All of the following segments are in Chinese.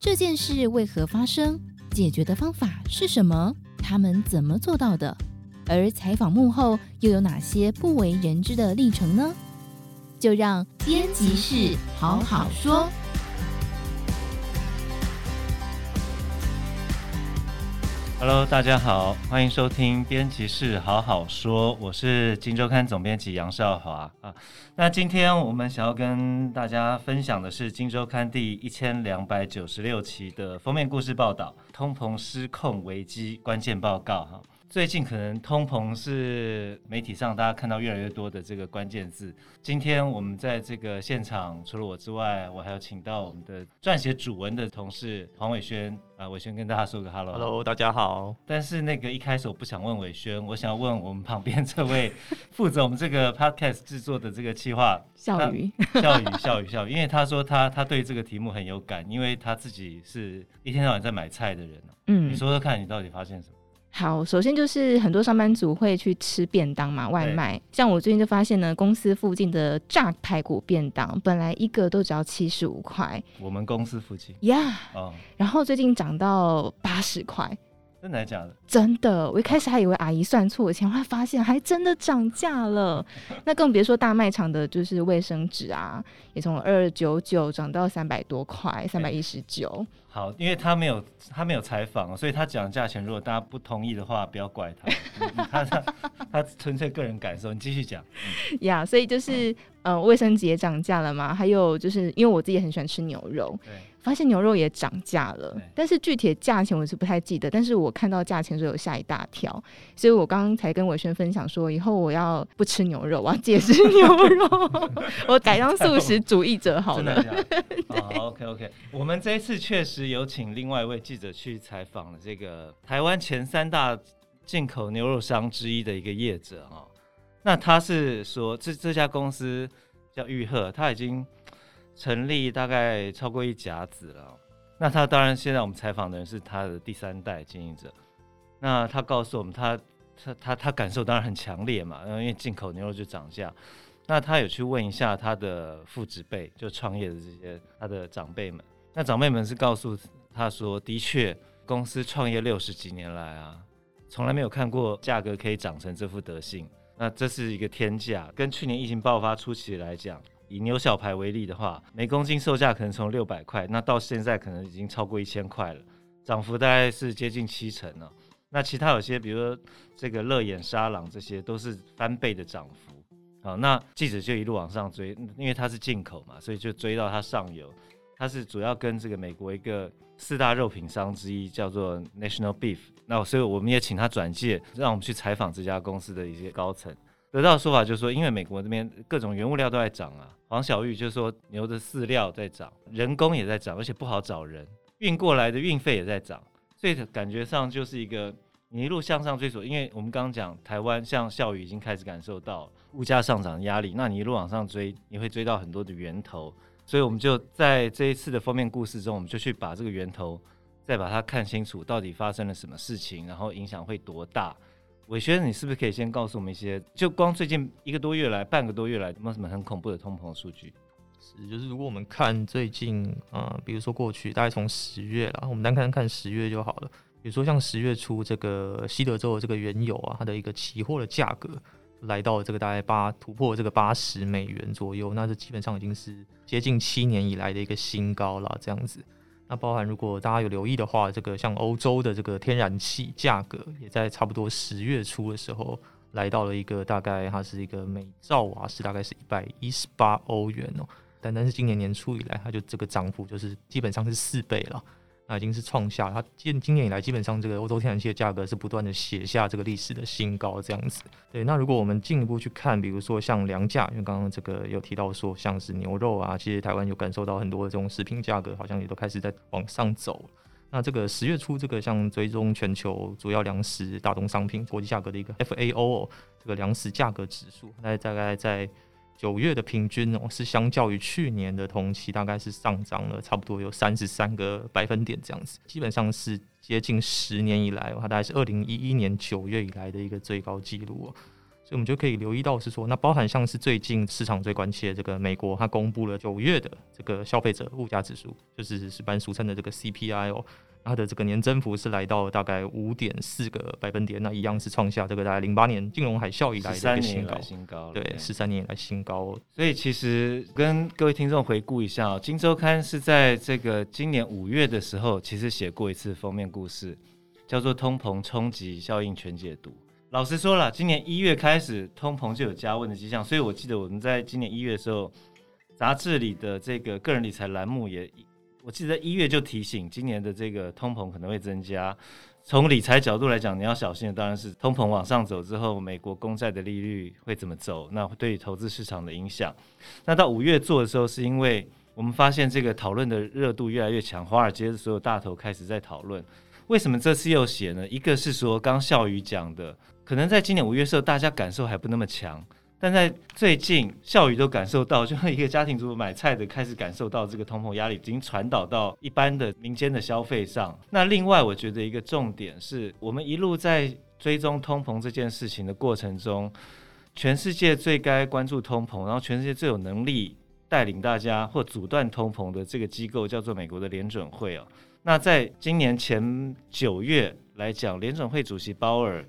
这件事为何发生？解决的方法是什么？他们怎么做到的？而采访幕后又有哪些不为人知的历程呢？就让编辑室好好说。Hello，大家好，欢迎收听编辑室好好说，我是金周刊总编辑杨少华啊。那今天我们想要跟大家分享的是金周刊第一千两百九十六期的封面故事报道：通膨失控危机关键报告哈。最近可能通膨是媒体上大家看到越来越多的这个关键字。今天我们在这个现场，除了我之外，我还要请到我们的撰写主文的同事黄伟轩啊，伟轩跟大家说个 hello。Hello，大家好。但是那个一开始我不想问伟轩，我想要问我们旁边这位负责我们这个 podcast 制作的这个企划笑宇，笑宇，笑宇，笑宇，因为他说他他对这个题目很有感，因为他自己是一天到晚在买菜的人。嗯，你说说看你到底发现什么？好，首先就是很多上班族会去吃便当嘛，外卖。像我最近就发现呢，公司附近的炸排骨便当本来一个都只要七十五块，我们公司附近呀，yeah, 哦，然后最近涨到八十块。真的还假的？真的，我一开始还以为阿姨算错钱，后来发现还真的涨价了。那更别说大卖场的，就是卫生纸啊，也从二九九涨到三百多块，三百一十九。好，因为他没有他没有采访，所以他讲价钱，如果大家不同意的话，不要怪他，他他他纯粹个人感受。你继续讲。呀、嗯，yeah, 所以就是呃，卫生纸也涨价了嘛，还有就是因为我自己也很喜欢吃牛肉。对。发现牛肉也涨价了，但是具体的价钱我是不太记得。但是我看到价钱的时候有吓一大跳，所以我刚刚才跟伟轩分享说，以后我要不吃牛肉，我要戒吃牛肉，我改当素食主义者好了。好，OK OK，我们这一次确实有请另外一位记者去采访了这个台湾前三大进口牛肉商之一的一个业者哈。那他是说，这这家公司叫玉鹤，他已经。成立大概超过一甲子了，那他当然现在我们采访的人是他的第三代经营者，那他告诉我们他他他他感受当然很强烈嘛，因为进口牛肉就涨价，那他有去问一下他的父执辈，就创业的这些他的长辈们，那长辈们是告诉他说，的确公司创业六十几年来啊，从来没有看过价格可以涨成这副德性，那这是一个天价，跟去年疫情爆发初期来讲。以牛小排为例的话，每公斤售价可能从六百块，那到现在可能已经超过一千块了，涨幅大概是接近七成了。那其他有些，比如说这个乐眼沙朗，这些都是翻倍的涨幅。好，那记者就一路往上追，因为它是进口嘛，所以就追到它上游。它是主要跟这个美国一个四大肉品商之一叫做 National Beef，那所以我们也请他转介，让我们去采访这家公司的一些高层。得到的说法就是说，因为美国这边各种原物料都在涨啊。黄小玉就是说，牛的饲料在涨，人工也在涨，而且不好找人，运过来的运费也在涨，所以感觉上就是一个你一路向上追索。因为我们刚刚讲台湾，像孝宇已经开始感受到物价上涨的压力，那你一路往上追，你会追到很多的源头。所以我们就在这一次的封面故事中，我们就去把这个源头再把它看清楚，到底发生了什么事情，然后影响会多大。玮轩，你是不是可以先告诉我们一些？就光最近一个多月来，半个多月来，有没有什么很恐怖的通膨数据？是，就是如果我们看最近，啊、呃，比如说过去，大概从十月啦，我们单看看十月就好了。比如说像十月初这个西德州的这个原油啊，它的一个期货的价格来到这个大概八突破这个八十美元左右，那这基本上已经是接近七年以来的一个新高了，这样子。那包含如果大家有留意的话，这个像欧洲的这个天然气价格，也在差不多十月初的时候来到了一个大概它是一个每兆瓦时大概是一百一十八欧元哦，单单是今年年初以来，它就这个涨幅就是基本上是四倍了。那已经是创下它今今年以来基本上这个欧洲天然气的价格是不断的写下这个历史的新高这样子。对，那如果我们进一步去看，比如说像粮价，因为刚刚这个有提到说像是牛肉啊，其实台湾有感受到很多的这种食品价格好像也都开始在往上走。那这个十月初这个像追踪全球主要粮食大宗商品国际价格的一个 FAO 这个粮食价格指数，那大概在。九月的平均哦，是相较于去年的同期，大概是上涨了差不多有三十三个百分点这样子，基本上是接近十年以来，它大概是二零一一年九月以来的一个最高纪录哦。所以我们就可以留意到是说，那包含像是最近市场最关切的这个美国，它公布了九月的这个消费者物价指数，就是一般俗称的这个 CPI 哦。它的这个年增幅是来到大概五点四个百分点，那一样是创下这个大概零八年金融海啸以来的一个新高，新高对，十三年以来新高。所以其实跟各位听众回顾一下，喔，《今周刊》是在这个今年五月的时候，其实写过一次封面故事，叫做“通膨冲击效应全解读”。老实说了，今年一月开始，通膨就有加温的迹象，所以我记得我们在今年一月的时候，杂志里的这个个人理财栏目也。我记得一月就提醒，今年的这个通膨可能会增加。从理财角度来讲，你要小心的当然是通膨往上走之后，美国公债的利率会怎么走，那对于投资市场的影响。那到五月做的时候，是因为我们发现这个讨论的热度越来越强，华尔街的所有大头开始在讨论。为什么这次又写呢？一个是说，刚孝瑜讲的，可能在今年五月的时候，大家感受还不那么强。但在最近，孝瑜都感受到，就像一个家庭主妇买菜的开始感受到这个通膨压力已经传导到一般的民间的消费上。那另外，我觉得一个重点是我们一路在追踪通膨这件事情的过程中，全世界最该关注通膨，然后全世界最有能力带领大家或阻断通膨的这个机构叫做美国的联准会哦。那在今年前九月来讲，联准会主席鲍尔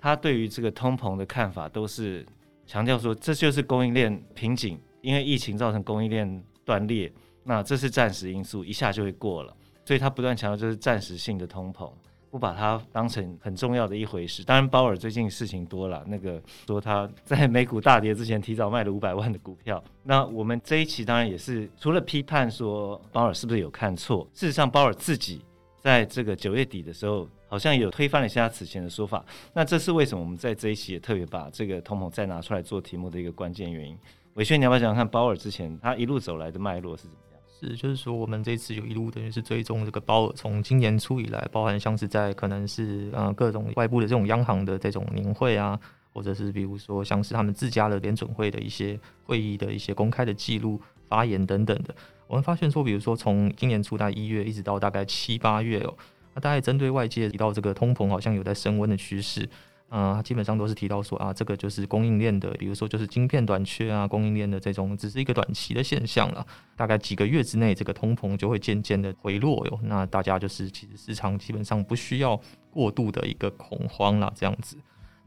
他对于这个通膨的看法都是。强调说，这就是供应链瓶颈，因为疫情造成供应链断裂，那这是暂时因素，一下就会过了。所以他不断强调这是暂时性的通膨，不把它当成很重要的一回事。当然，鲍尔最近事情多了，那个说他在美股大跌之前提早卖了五百万的股票。那我们这一期当然也是除了批判说鲍尔是不是有看错，事实上鲍尔自己在这个九月底的时候。好像有推翻了一下此前的说法，那这是为什么？我们在这一期也特别把这个通膨再拿出来做题目的一个关键原因。伟轩，你要不要讲讲看鲍尔之前他一路走来的脉络是怎么样？是，就是说我们这次有一路等于是追踪这个鲍尔从今年初以来，包含像是在可能是呃各种外部的这种央行的这种年会啊，或者是比如说像是他们自家的联准会的一些会议的一些公开的记录、发言等等的，我们发现说，比如说从今年初到一月一直到大概七八月哦。那大概针对外界提到这个通膨好像有在升温的趋势，啊、基本上都是提到说啊，这个就是供应链的，比如说就是晶片短缺啊，供应链的这种只是一个短期的现象了，大概几个月之内，这个通膨就会渐渐的回落哟。那大家就是其实市场基本上不需要过度的一个恐慌了，这样子。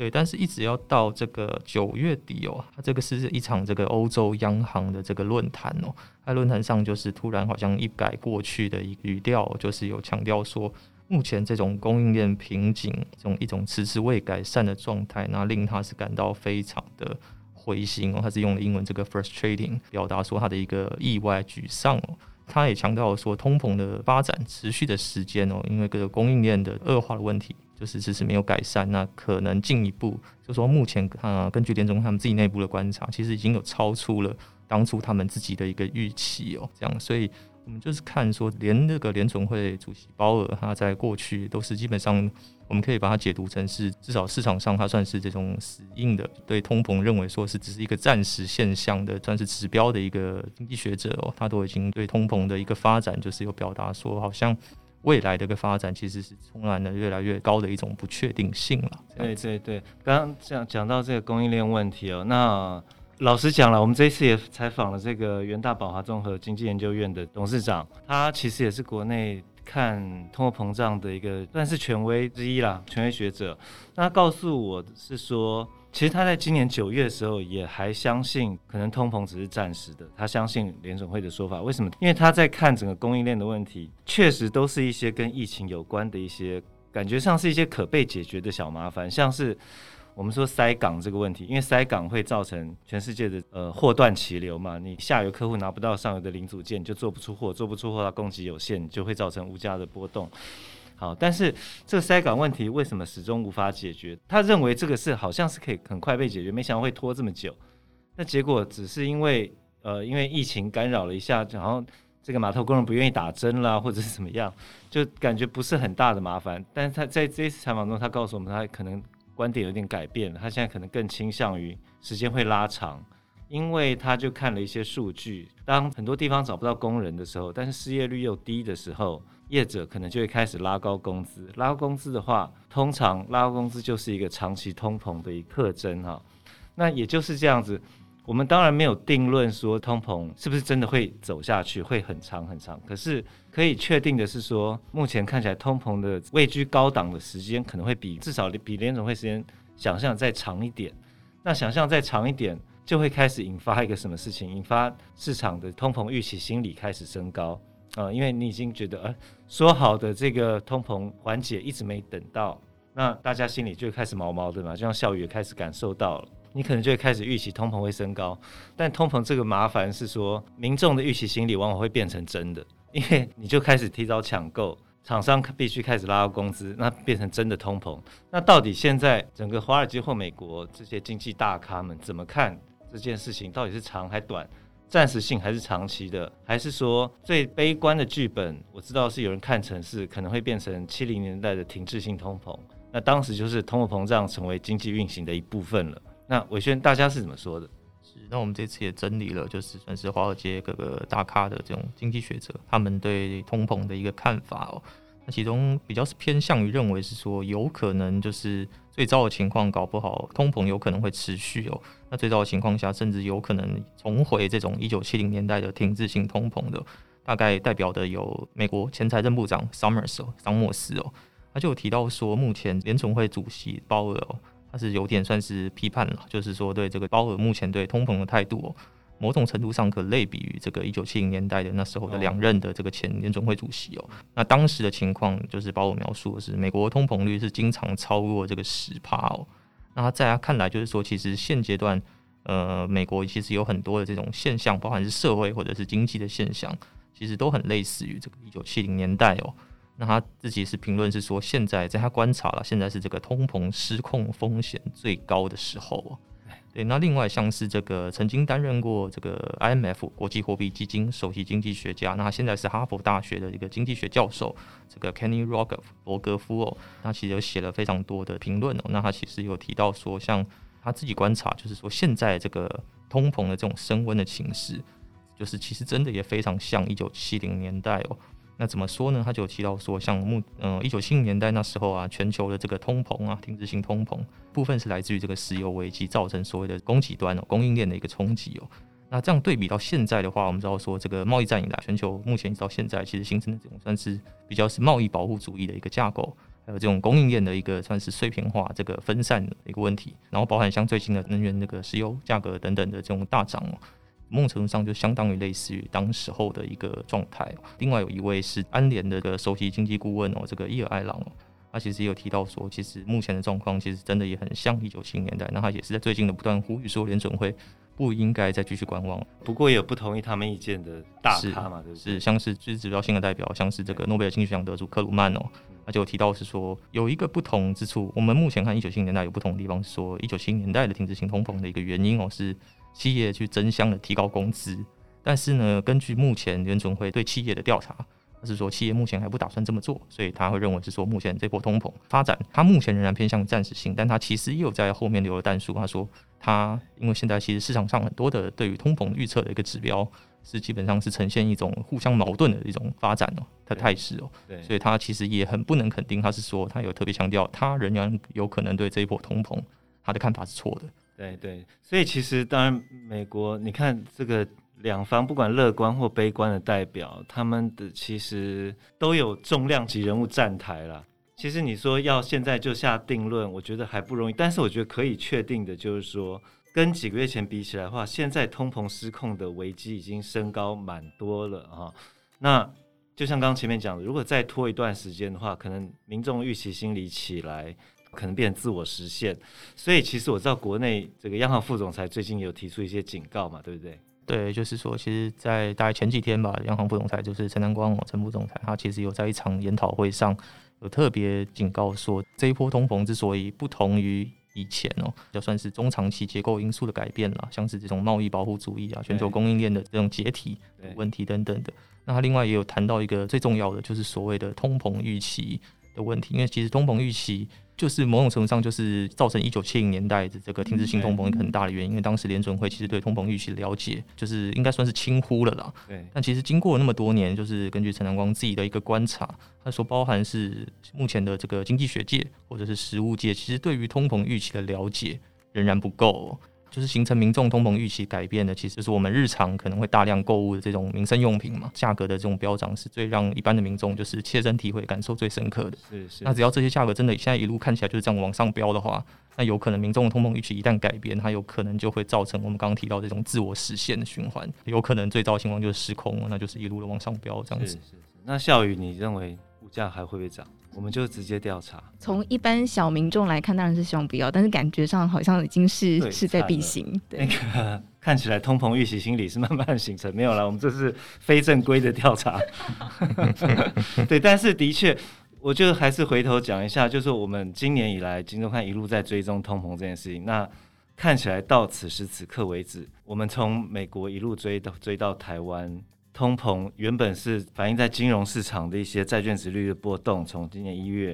对，但是一直要到这个九月底哦，它这个是一场这个欧洲央行的这个论坛哦，在论坛上就是突然好像一改过去的一个语调，就是有强调说，目前这种供应链瓶颈，这种一种迟迟未改善的状态，那令他是感到非常的灰心哦，他是用了英文这个 frustrating 表达说他的一个意外沮丧哦，他也强调说，通膨的发展持续的时间哦，因为这个供应链的恶化的问题。就是迟迟没有改善，那可能进一步，就说目前啊，根据联总他们自己内部的观察，其实已经有超出了当初他们自己的一个预期哦，这样，所以我们就是看说，连那个联总会主席鲍尔他在过去都是基本上，我们可以把它解读成是至少市场上他算是这种死硬的，对通膨认为说是只是一个暂时现象的，算是指标的一个经济学者哦，他都已经对通膨的一个发展就是有表达说好像。未来的一个发展其实是充满了越来越高的一种不确定性了。对对对，刚刚讲讲到这个供应链问题哦，那老实讲了，我们这一次也采访了这个元大宝华综合经济研究院的董事长，他其实也是国内看通货膨胀的一个算是权威之一啦，权威学者。那告诉我是说。其实他在今年九月的时候也还相信，可能通膨只是暂时的。他相信联总会的说法，为什么？因为他在看整个供应链的问题，确实都是一些跟疫情有关的一些，感觉上是一些可被解决的小麻烦，像是我们说塞港这个问题，因为塞港会造成全世界的呃货断齐流嘛，你下游客户拿不到上游的零组件，就做不出货，做不出货，它供给有限，就会造成物价的波动。好，但是这个塞港问题为什么始终无法解决？他认为这个事好像是可以很快被解决，没想到会拖这么久。那结果只是因为呃，因为疫情干扰了一下，然后这个码头工人不愿意打针啦，或者是怎么样，就感觉不是很大的麻烦。但是他在这一次采访中，他告诉我们，他可能观点有点改变了，他现在可能更倾向于时间会拉长，因为他就看了一些数据，当很多地方找不到工人的时候，但是失业率又低的时候。业者可能就会开始拉高工资，拉高工资的话，通常拉高工资就是一个长期通膨的一个特征哈。那也就是这样子。我们当然没有定论说通膨是不是真的会走下去，会很长很长。可是可以确定的是说，目前看起来通膨的位居高档的时间可能会比至少比联总会时间想象再长一点。那想象再长一点，就会开始引发一个什么事情？引发市场的通膨预期心理开始升高呃，因为你已经觉得，呃，说好的这个通膨缓解一直没等到，那大家心里就开始毛毛的嘛，就像孝宇也开始感受到了。你可能就会开始预期通膨会升高，但通膨这个麻烦是说，民众的预期心理往往会变成真的，因为你就开始提早抢购，厂商必须开始拉高工资，那变成真的通膨。那到底现在整个华尔街或美国这些经济大咖们怎么看这件事情？到底是长还短，暂时性还是长期的？还是说最悲观的剧本？我知道是有人看成是可能会变成七零年代的停滞性通膨，那当时就是通货膨胀成为经济运行的一部分了。那伟轩，大家是怎么说的？是，那我们这次也整理了，就是算是华尔街各个大咖的这种经济学者，他们对通膨的一个看法哦。那其中比较是偏向于认为是说，有可能就是最糟的情况，搞不好通膨有可能会持续哦。那最糟的情况下，甚至有可能重回这种一九七零年代的停滞性通膨的。大概代表的有美国前财政部长 Summers 哦，桑默斯哦，他就有提到说，目前联储会主席鲍尔哦。他是有点算是批判了，就是说对这个鲍尔目前对通膨的态度哦，某种程度上可类比于这个一九七零年代的那时候的两任的这个前联总会主席哦。那当时的情况就是鲍尔描述的是，美国通膨率是经常超过这个十趴哦。那他在他看来就是说，其实现阶段呃，美国其实有很多的这种现象，包含是社会或者是经济的现象，其实都很类似于这个一九七零年代哦。那他自己是评论是说，现在在他观察了，现在是这个通膨失控风险最高的时候。对，那另外像是这个曾经担任过这个 IMF 国际货币基金首席经济学家，那他现在是哈佛大学的一个经济学教授，这个 Kenny Rogoff 罗格夫哦，那其实有写了非常多的评论哦。那他其实有提到说，像他自己观察，就是说现在这个通膨的这种升温的情势，就是其实真的也非常像一九七零年代哦。那怎么说呢？他就有提到说，像目嗯一九七零年代那时候啊，全球的这个通膨啊，停滞性通膨部分是来自于这个石油危机造成所谓的供给端哦，供应链的一个冲击哦。那这样对比到现在的话，我们知道说，这个贸易战以来，全球目前到现在其实形成的这种算是比较是贸易保护主义的一个架构，还有这种供应链的一个算是碎片化这个分散的一个问题，然后包含像最近的能源那个石油价格等等的这种大涨哦。某种程度上就相当于类似于当时候的一个状态。另外有一位是安联的个首席经济顾问哦，这个伊尔艾朗哦，他其实也有提到说，其实目前的状况其实真的也很像一九七零年代。那他也是在最近的不断呼吁说，联准会不应该再继续观望。不过也有不同意他们意见的大咖嘛，是，是像是最指标性的代表，像是这个诺贝尔经济学奖得主克鲁曼哦，他就提到是说有一个不同之处。我们目前看一九七零年代有不同的地方，是说一九七零年代的停滞性通膨的一个原因哦是。企业去争相的提高工资，但是呢，根据目前联准会对企业的调查，他是说企业目前还不打算这么做，所以他会认为是说目前这波通膨发展，他目前仍然偏向暂时性，但他其实也有在后面留了弹数。他说他因为现在其实市场上很多的对于通膨预测的一个指标是基本上是呈现一种互相矛盾的一种发展哦的态势哦，对，所以他其实也很不能肯定，他是说他有特别强调，他仍然有可能对这一波通膨他的看法是错的。对对，所以其实当然，美国你看这个两方不管乐观或悲观的代表，他们的其实都有重量级人物站台了。其实你说要现在就下定论，我觉得还不容易。但是我觉得可以确定的就是说，跟几个月前比起来的话，现在通膨失控的危机已经升高蛮多了啊。那就像刚前面讲的，如果再拖一段时间的话，可能民众预期心理起来。可能变成自我实现，所以其实我知道国内这个央行副总裁最近有提出一些警告嘛，对不对？对，就是说，其实，在大概前几天吧，央行副总裁就是陈南光哦，陈副总裁，他其实有在一场研讨会上有特别警告说，这一波通膨之所以不同于以前哦，就算是中长期结构因素的改变了，像是这种贸易保护主义啊、全球供应链的这种解体问题等等的。那他另外也有谈到一个最重要的，就是所谓的通膨预期的问题，因为其实通膨预期。就是某种程度上，就是造成一九七零年代的这个停滞性通膨一个很大的原因，因为当时联准会其实对通膨预期的了解，就是应该算是轻忽了啦。对。但其实经过那么多年，就是根据陈南光自己的一个观察，他所，包含是目前的这个经济学界或者是实务界，其实对于通膨预期的了解仍然不够。就是形成民众通膨预期改变的，其实就是我们日常可能会大量购物的这种民生用品嘛，价格的这种飙涨是最让一般的民众就是切身体会、感受最深刻的。是是。那只要这些价格真的现在一路看起来就是这样往上飙的话，那有可能民众的通膨预期一旦改变，它有可能就会造成我们刚刚提到这种自我实现的循环，有可能最糟的情况就是失控，那就是一路的往上飙这样子。是是是。那孝瑜，你认为物价还会不会涨？我们就直接调查。从一般小民众来看，当然是希望不要，但是感觉上好像已经是势在必行。对，那个看起来通膨预期心理是慢慢形成，没有了。我们这是非正规的调查。对，但是的确，我就还是回头讲一下，就是我们今年以来，金周刊一路在追踪通膨这件事情。那看起来到此时此刻为止，我们从美国一路追到追到台湾。通膨原本是反映在金融市场的一些债券值率的波动，从今年一月，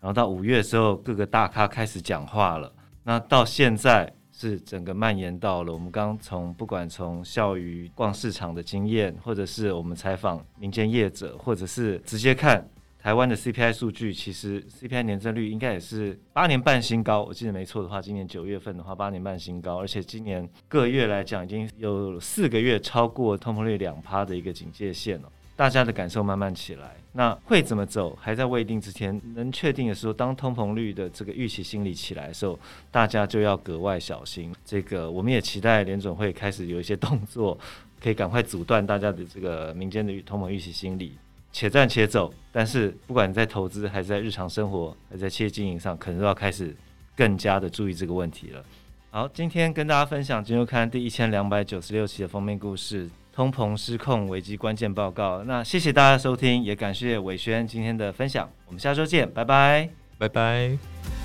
然后到五月的时候，各个大咖开始讲话了。那到现在是整个蔓延到了我们刚从不管从笑鱼逛市场的经验，或者是我们采访民间业者，或者是直接看。台湾的 CPI 数据，其实 CPI 年增率应该也是八年半新高。我记得没错的话，今年九月份的话，八年半新高，而且今年各月来讲，已经有四个月超过通膨率两趴的一个警戒线了。大家的感受慢慢起来，那会怎么走还在未定之前。能确定的是说，当通膨率的这个预期心理起来的时候，大家就要格外小心。这个我们也期待联准会开始有一些动作，可以赶快阻断大家的这个民间的通膨预期心理。且战且走，但是不管你在投资，还是在日常生活，还是在企业经营上，可能都要开始更加的注意这个问题了。好，今天跟大家分享《金周刊》第一千两百九十六期的封面故事——通膨失控危机关键报告。那谢谢大家收听，也感谢伟轩今天的分享。我们下周见，拜拜，拜拜。